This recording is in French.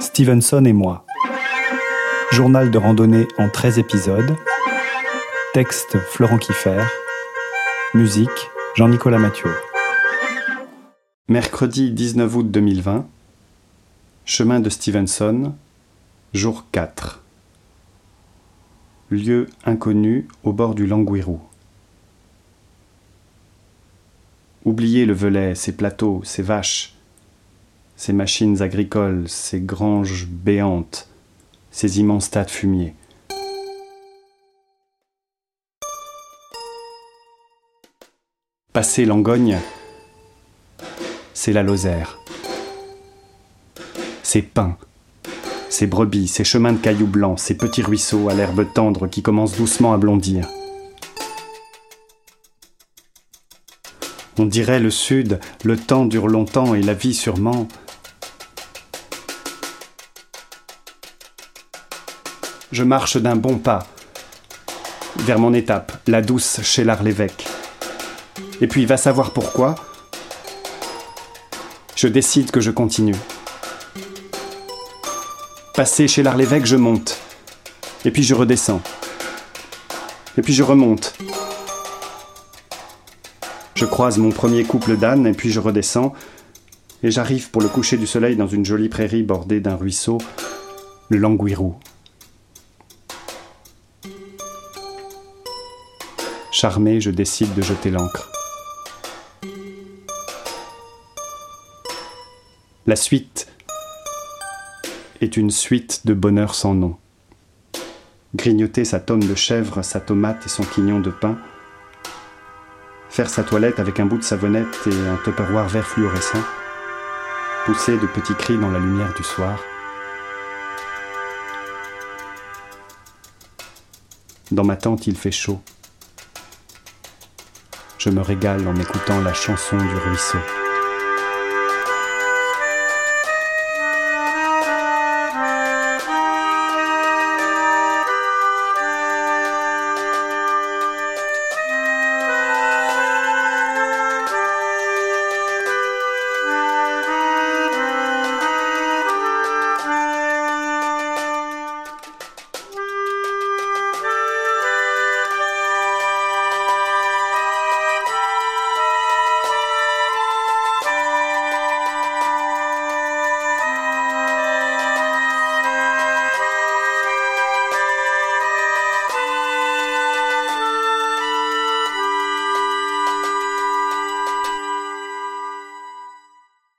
Stevenson et moi. Journal de randonnée en 13 épisodes. Texte Florent Kiffer. Musique Jean-Nicolas Mathieu. Mercredi 19 août 2020. Chemin de Stevenson. Jour 4. Lieu inconnu au bord du Languirou. Oubliez le velay, ses plateaux, ses vaches, ces machines agricoles, ces granges béantes, ces immenses tas de fumier. Passer Langogne, c'est la Lozère. Ces pins, ces brebis, ces chemins de cailloux blancs, ces petits ruisseaux à l'herbe tendre qui commencent doucement à blondir. On dirait le sud, le temps dure longtemps et la vie sûrement. Je marche d'un bon pas vers mon étape, la douce chez l'art l'évêque. Et puis, va savoir pourquoi, je décide que je continue. Passé chez l'art l'évêque, je monte. Et puis je redescends. Et puis je remonte. Je croise mon premier couple d'ânes et puis je redescends. Et j'arrive pour le coucher du soleil dans une jolie prairie bordée d'un ruisseau, le Languirou. Charmé, je décide de jeter l'ancre. La suite est une suite de bonheur sans nom. Grignoter sa tome de chèvre, sa tomate et son quignon de pain, faire sa toilette avec un bout de savonnette et un tupperware vert fluorescent, pousser de petits cris dans la lumière du soir. Dans ma tente, il fait chaud. Je me régale en écoutant la chanson du ruisseau.